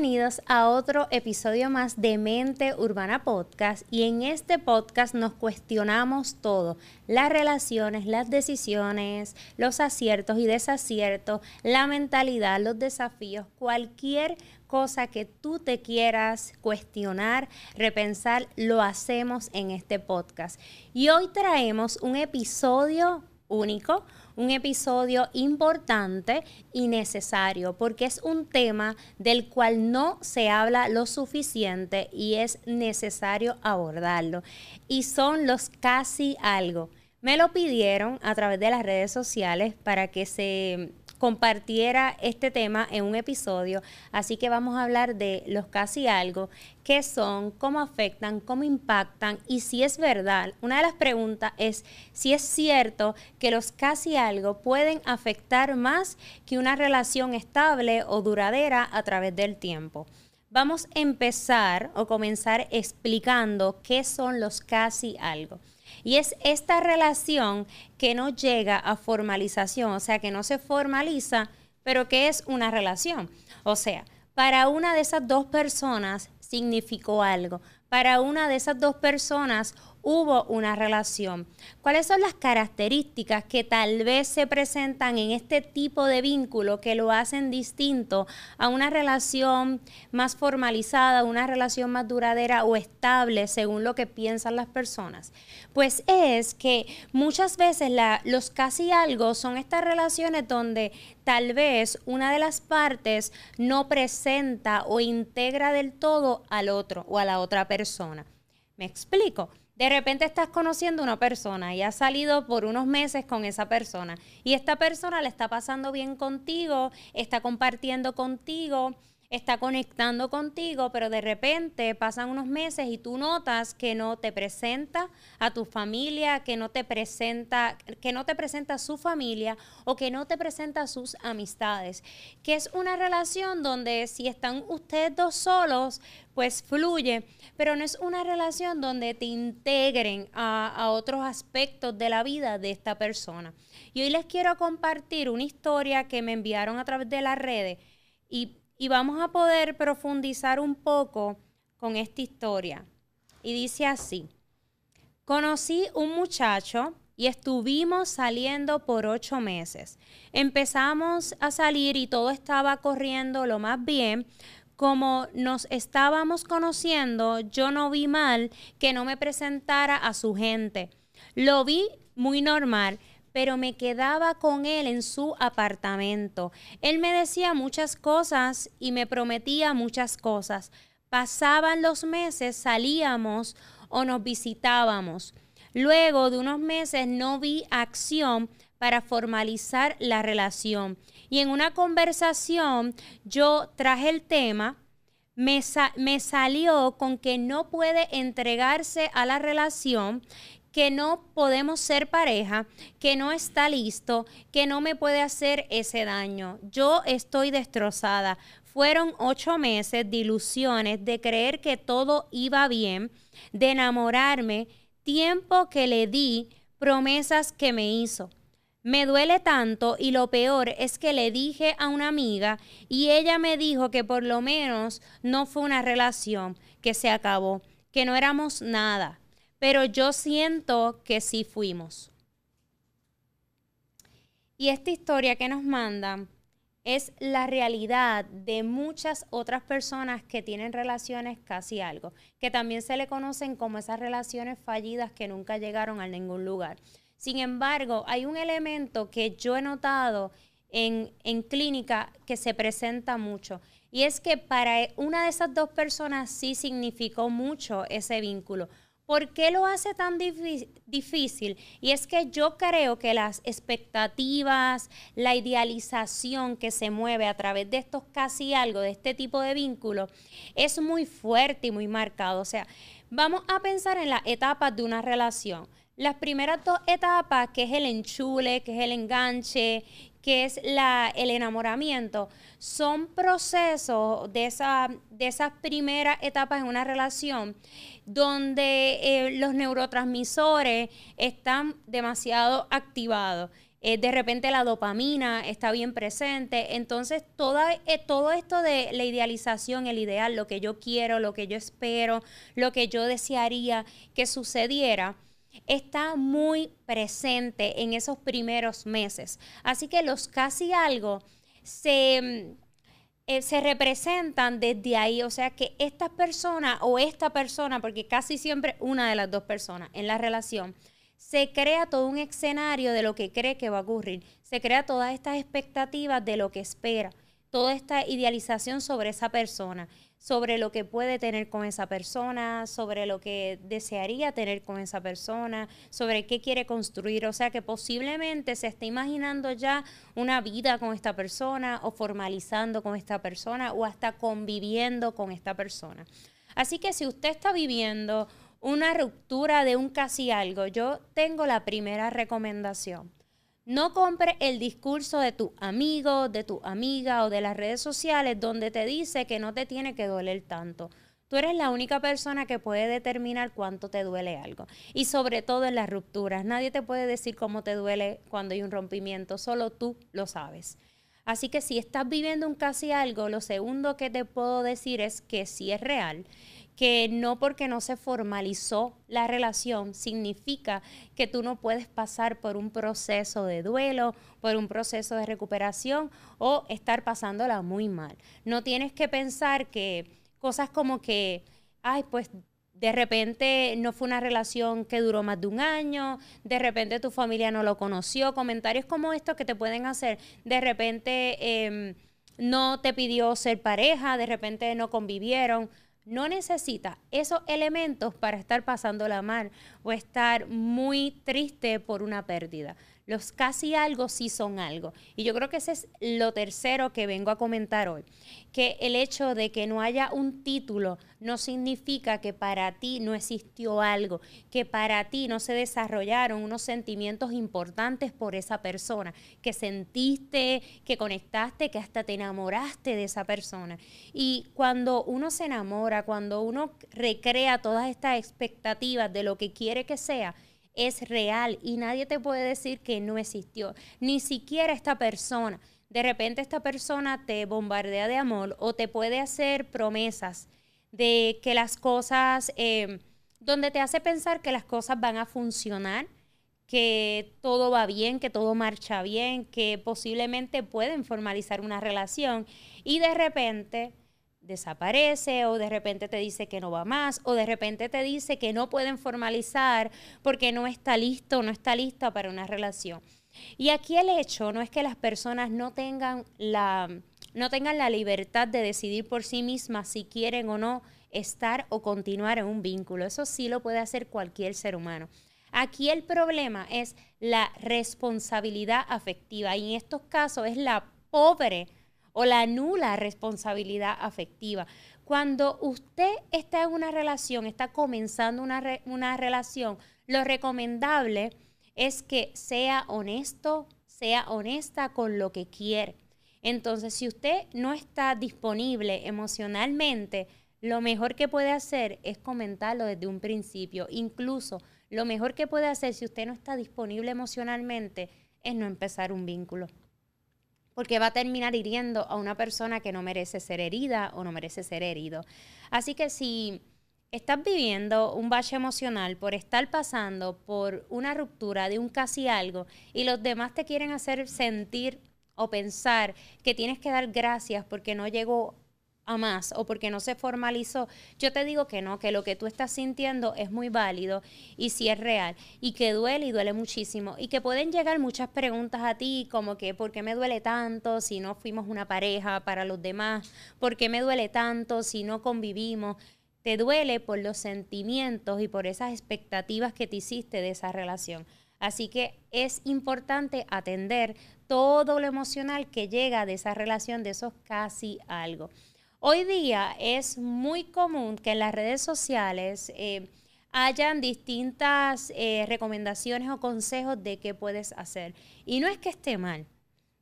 Bienvenidos a otro episodio más de Mente Urbana Podcast y en este podcast nos cuestionamos todo, las relaciones, las decisiones, los aciertos y desaciertos, la mentalidad, los desafíos, cualquier cosa que tú te quieras cuestionar, repensar, lo hacemos en este podcast. Y hoy traemos un episodio único, un episodio importante y necesario porque es un tema del cual no se habla lo suficiente y es necesario abordarlo. Y son los casi algo. Me lo pidieron a través de las redes sociales para que se compartiera este tema en un episodio, así que vamos a hablar de los casi algo, qué son, cómo afectan, cómo impactan y si es verdad. Una de las preguntas es si es cierto que los casi algo pueden afectar más que una relación estable o duradera a través del tiempo. Vamos a empezar o comenzar explicando qué son los casi algo. Y es esta relación que no llega a formalización, o sea, que no se formaliza, pero que es una relación. O sea, para una de esas dos personas significó algo. Para una de esas dos personas hubo una relación. ¿Cuáles son las características que tal vez se presentan en este tipo de vínculo que lo hacen distinto a una relación más formalizada, una relación más duradera o estable según lo que piensan las personas? Pues es que muchas veces los casi algo son estas relaciones donde tal vez una de las partes no presenta o integra del todo al otro o a la otra persona. ¿Me explico? De repente estás conociendo una persona y has salido por unos meses con esa persona y esta persona le está pasando bien contigo, está compartiendo contigo, está conectando contigo, pero de repente pasan unos meses y tú notas que no te presenta a tu familia, que no te presenta, que no te presenta a su familia o que no te presenta sus amistades. Que es una relación donde si están ustedes dos solos, pues fluye, pero no es una relación donde te integren a, a otros aspectos de la vida de esta persona. Y hoy les quiero compartir una historia que me enviaron a través de las redes y y vamos a poder profundizar un poco con esta historia. Y dice así, conocí un muchacho y estuvimos saliendo por ocho meses. Empezamos a salir y todo estaba corriendo lo más bien. Como nos estábamos conociendo, yo no vi mal que no me presentara a su gente. Lo vi muy normal, pero me quedaba con él en su apartamento. Él me decía muchas cosas y me prometía muchas cosas. Pasaban los meses, salíamos o nos visitábamos. Luego de unos meses no vi acción para formalizar la relación. Y en una conversación yo traje el tema, me, me, salió con que no puede entregarse a la relación, que no podemos ser pareja, que no está listo, que no me puede hacer ese daño. Yo estoy destrozada. Fueron ocho meses de ilusiones, de creer que todo iba bien, de enamorarme, tiempo que le di, promesas que me hizo. Me duele tanto y lo peor es que le dije a una amiga y ella me dijo que por lo menos no fue una relación, que se acabó, que no éramos nada pero yo siento que sí fuimos. Y esta historia que nos mandan es la realidad de muchas otras personas que tienen relaciones casi algo, que también se le conocen como esas relaciones fallidas que nunca llegaron a ningún lugar. Sin embargo, hay un elemento que yo he notado en, en clínica que se presenta mucho, y es que para una de esas dos personas sí significó mucho ese vínculo ¿Por qué lo hace tan difícil? Y es que yo creo que las expectativas, la idealización que se mueve a través de estos casi algo, de este tipo de vínculo, es muy fuerte y muy marcado. O sea, vamos a pensar en las etapas de una relación. Las primeras dos etapas, que es el enchule, que es el enganche, que es la, el enamoramiento, son procesos de, esa, esas primeras etapas en una relación donde eh, los neurotransmisores están demasiado activados. eh, de repente la dopamina está bien presente. Entonces, eh, todo esto de la idealización, el ideal, lo que yo quiero, lo que yo espero, lo que yo desearía que sucediera, está muy presente en esos primeros meses. Así que los casi algo se, eh, se representan desde ahí. O sea que esta persona o esta persona, porque casi siempre una de las dos personas en la relación, se crea todo un escenario de lo que cree que va a ocurrir. Se crea todas estas expectativas de lo que espera, toda esta idealización sobre esa persona, sobre lo que puede tener con esa persona, sobre lo que desearía tener con esa persona, sobre qué quiere construir. O sea que posiblemente se esté imaginando ya una vida con esta persona o formalizando con esta persona o hasta conviviendo con esta persona. Así que si usted está viviendo una ruptura de un casi algo, yo tengo la primera recomendación. No compre el discurso de tu amigo, de tu amiga o de las redes sociales donde te dice que no te tiene que doler tanto. Tú eres la única persona que puede determinar cuánto te duele algo. Y sobre todo en las rupturas. Nadie te puede decir cómo te duele cuando hay un rompimiento. Solo tú lo sabes. Así que si estás viviendo un casi algo, lo segundo que te puedo decir es que si es real que no porque no se formalizó la relación significa que tú no puedes pasar por un proceso de duelo, por un proceso de recuperación o estar pasándola muy mal. No tienes que pensar que cosas como que, ay, pues de repente no fue una relación que duró más de un año, de repente tu familia no lo conoció, comentarios como estos que te pueden hacer, de repente em, no te pidió ser pareja, de repente no convivieron no necesita esos elementos para estar pasando la mal o estar muy triste por una pérdida. Los casi algo sí son algo. Y yo creo que ese es lo tercero que vengo a comentar hoy. Que el hecho de que no haya un título no significa que para ti no existió algo, que para ti no se desarrollaron unos sentimientos importantes por esa persona, que sentiste, que conectaste, que hasta te enamoraste de esa persona. Y cuando uno se enamora, cuando uno recrea todas estas expectativas de lo que quiere que sea, es real y nadie te puede decir que no existió, ni siquiera esta persona. De repente esta persona te bombardea de amor o te puede hacer promesas de que las cosas, eh, donde te hace pensar que las cosas van a funcionar, que todo va bien, que todo marcha bien, que posiblemente pueden formalizar una relación y de repente desaparece o de repente te dice que no va más o de repente te dice que no pueden formalizar porque no está listo o no está lista para una relación. Y aquí el hecho no es que las personas no tengan la no tengan la libertad de decidir por sí mismas si quieren o no estar o continuar en un vínculo. Eso sí lo puede hacer cualquier ser humano. Aquí el problema es la responsabilidad afectiva y en estos casos es la pobre o la nula responsabilidad afectiva. Cuando usted está en una relación, está comenzando una, una relación, lo recomendable es que sea honesto, sea honesta con lo que quiere. Entonces, si usted no está disponible emocionalmente, lo mejor que puede hacer es comentarlo desde un principio. Incluso lo mejor que puede hacer si usted no está disponible emocionalmente es no empezar un vínculo porque va a terminar hiriendo a una persona que no merece ser herida o no merece ser herido. Así que si estás viviendo un bache emocional por estar pasando por una ruptura de un casi algo y los demás te quieren hacer sentir o pensar que tienes que dar gracias porque no llegó más o porque no se formalizó, yo te digo que no, que lo que tú estás sintiendo es muy válido y si es real y que duele y duele muchísimo y que pueden llegar muchas preguntas a ti como que ¿por qué me duele tanto si no fuimos una pareja para los demás? ¿Por qué me duele tanto si no convivimos? Te duele por los sentimientos y por esas expectativas que te hiciste de esa relación. Así que es importante atender todo lo emocional que llega de esa relación, de esos casi algo. Hoy día es muy común que en las redes sociales eh, hayan distintas eh, recomendaciones o consejos de qué puedes hacer. Y no es que esté mal,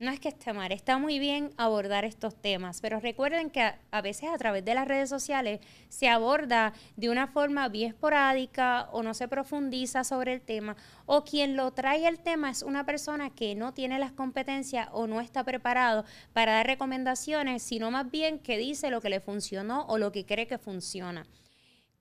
no es que esté mal, está muy bien abordar estos temas, pero recuerden que a, veces a través de las redes sociales se aborda de una forma bien esporádica o no se profundiza sobre el tema, o quien lo trae el tema es una persona que no tiene las competencias o no está preparado para dar recomendaciones, sino más bien que dice lo que le funcionó o lo que cree que funciona.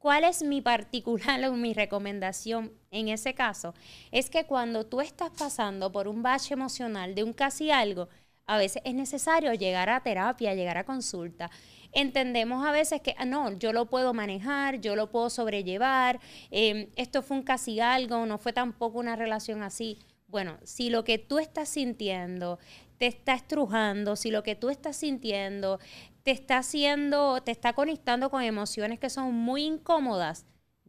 ¿Cuál es mi particular o mi recomendación en ese caso? Es que cuando tú estás pasando por un bache emocional de un casi algo, a veces es necesario llegar a terapia, llegar a consulta. Entendemos a veces que ah, no, yo lo puedo manejar, yo lo puedo sobrellevar, em, esto fue un casi algo, no fue tampoco una relación así. Bueno, si lo que tú estás sintiendo te está estrujando, si lo que tú estás sintiendo te está haciendo, te está conectando con emociones que son muy incómodas,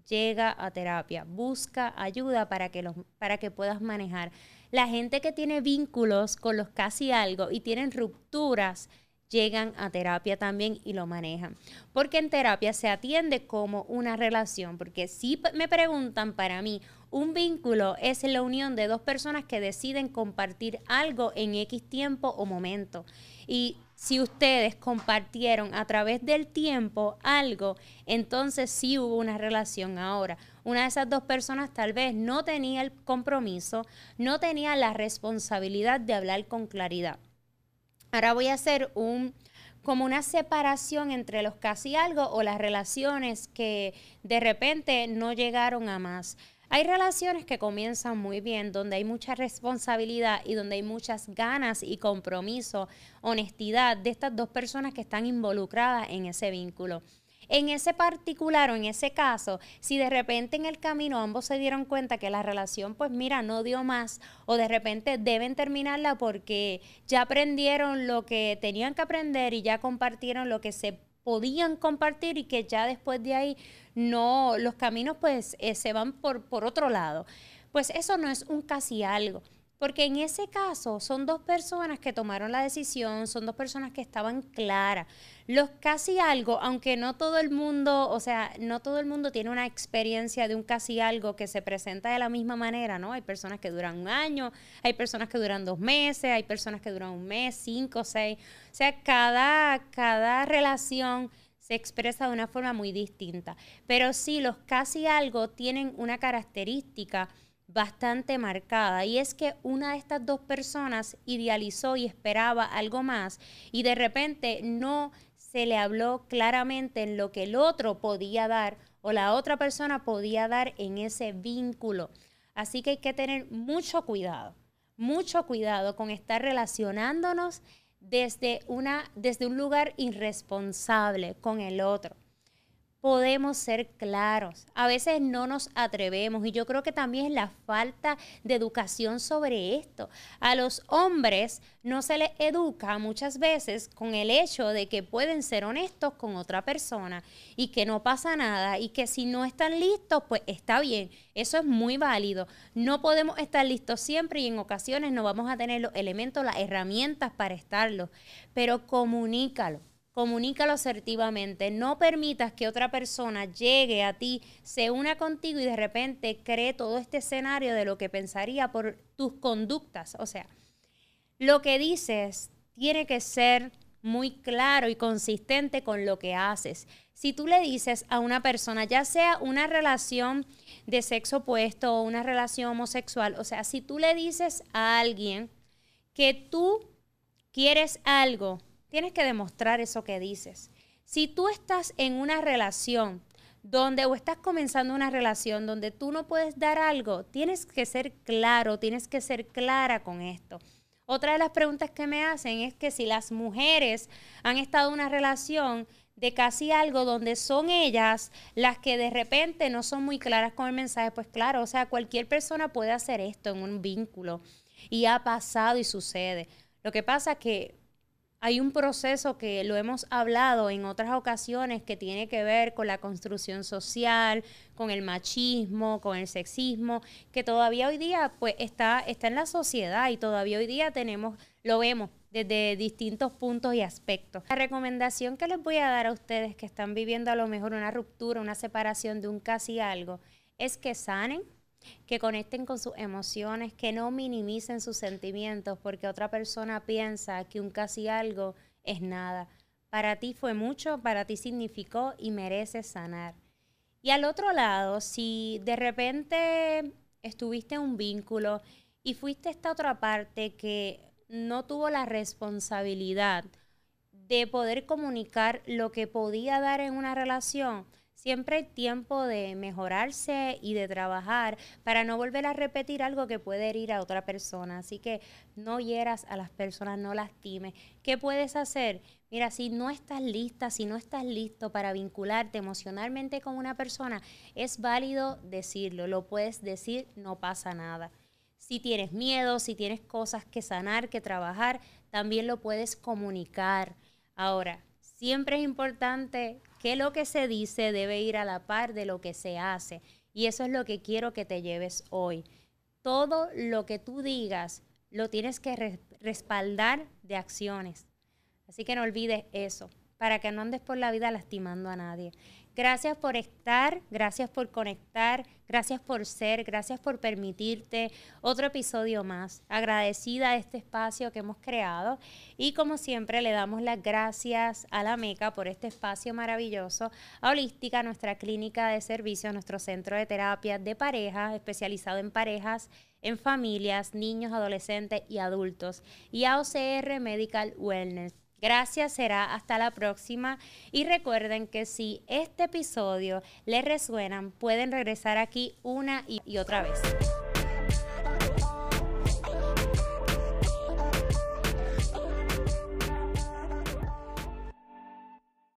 llega a terapia, busca ayuda para que, los, para que puedas manejar. La gente que tiene vínculos con los casi algo y tienen rupturas, llegan a terapia también y lo manejan. Porque en terapia se atiende como una relación, porque si me preguntan para mí, un vínculo es la unión de dos personas que deciden compartir algo en X tiempo o momento. Y si ustedes compartieron a través del tiempo algo, entonces sí hubo una relación ahora. Una de esas dos personas tal vez no tenía el compromiso, no tenía la responsabilidad de hablar con claridad. Ahora voy a hacer un como una separación entre los casi algo o las relaciones que de repente no llegaron a más. Hay relaciones que comienzan muy bien, donde hay mucha responsabilidad y donde hay muchas ganas y compromiso, honestidad de estas dos personas que están involucradas en ese vínculo. En ese particular o en ese caso, si de repente en el camino ambos se dieron cuenta que la relación, pues mira, no dio más, o de repente deben terminarla porque ya aprendieron lo que tenían que aprender y ya compartieron lo que se podían compartir y que ya después de ahí no, los caminos pues eh, se van por, por otro lado. Pues eso no es un casi algo. Porque en ese caso son dos personas que tomaron la decisión, son dos personas que estaban claras. Los casi algo, aunque no todo el mundo, o sea, no todo el mundo tiene una experiencia de un casi algo que se presenta de la misma manera, ¿no? Hay personas que duran un año, hay personas que duran dos meses, hay personas que duran un mes, cinco, seis. O sea, cada, cada relación se expresa de una forma muy distinta. Pero sí, los casi algo tienen una característica bastante marcada y es que una de estas dos personas idealizó y esperaba algo más y de repente no se le habló claramente en lo que el otro podía dar o la otra persona podía dar en ese vínculo. Así que hay que tener mucho cuidado, mucho cuidado con estar relacionándonos desde, una, desde un lugar irresponsable con el otro podemos ser claros. A veces no nos atrevemos y yo creo que también es la falta de educación sobre esto. A los hombres no se les educa muchas veces con el hecho de que pueden ser honestos con otra persona y que no pasa nada y que si no están listos, pues está bien. Eso es muy válido. No podemos estar listos siempre y en ocasiones no vamos a tener los elementos, las herramientas para estarlo, pero comunícalo comunícalo asertivamente. No permitas que otra persona llegue a ti, se una contigo y de repente cree todo este escenario de lo que pensaría por tus conductas. O sea, lo que dices tiene que ser muy claro y consistente con lo que haces. Si tú le dices a una persona, ya sea una relación de sexo opuesto o una relación homosexual, o sea, si tú le dices a alguien que tú quieres algo tienes que demostrar eso que dices. Si tú estás en una relación donde o estás comenzando una relación donde tú no puedes dar algo, tienes que ser claro, tienes que ser clara con esto. Otra de las preguntas que me hacen es que si las mujeres han estado en una relación de casi algo donde son ellas las que de repente no son muy claras con el mensaje, pues claro, o sea, cualquier persona puede hacer esto en un vínculo y ha pasado y sucede. Lo que pasa que hay un proceso que lo hemos hablado en otras ocasiones que tiene que ver con la construcción social, con el machismo, con el sexismo, que todavía hoy día pues está, está en la sociedad y todavía hoy día tenemos, lo vemos desde distintos puntos y aspectos. La recomendación que les voy a dar a ustedes que están viviendo a lo mejor una ruptura, una separación de un casi algo, es que sanen, que conecten con sus emociones, que no minimicen sus sentimientos porque otra persona piensa que un casi algo es nada. Para ti fue mucho, para ti significó y mereces sanar. Y al otro lado, si de repente estuviste en un vínculo y fuiste esta otra parte que no tuvo la responsabilidad de poder comunicar lo que podía dar en una relación, siempre hay tiempo de mejorarse y de trabajar para no volver a repetir algo que puede herir a otra persona. Así que no hieras a las personas, no lastimes. ¿Qué puedes hacer? Mira, si no estás lista, si no estás listo para vincularte emocionalmente con una persona, es válido decirlo, lo puedes decir, no pasa nada. Si tienes miedo, si tienes cosas que sanar, que trabajar, también lo puedes comunicar. Ahora, siempre es importante que lo que se dice debe ir a la par de lo que se hace. Y eso es lo que quiero que te lleves hoy. Todo lo que tú digas lo tienes que respaldar de acciones. Así que no olvides eso, para que no andes por la vida lastimando a nadie. Gracias por estar, gracias por conectar, gracias por ser, gracias por permitirte otro episodio más. Agradecida a este espacio que hemos creado y como siempre le damos las gracias a la Meca por este espacio maravilloso, a Holística, nuestra clínica de servicio, nuestro centro de terapia de pareja especializado en parejas en familias, niños, adolescentes y adultos, y a OCR Medical Wellness Gracias, será hasta la próxima. Y recuerden que si este episodio les resuena, pueden regresar aquí una y otra vez.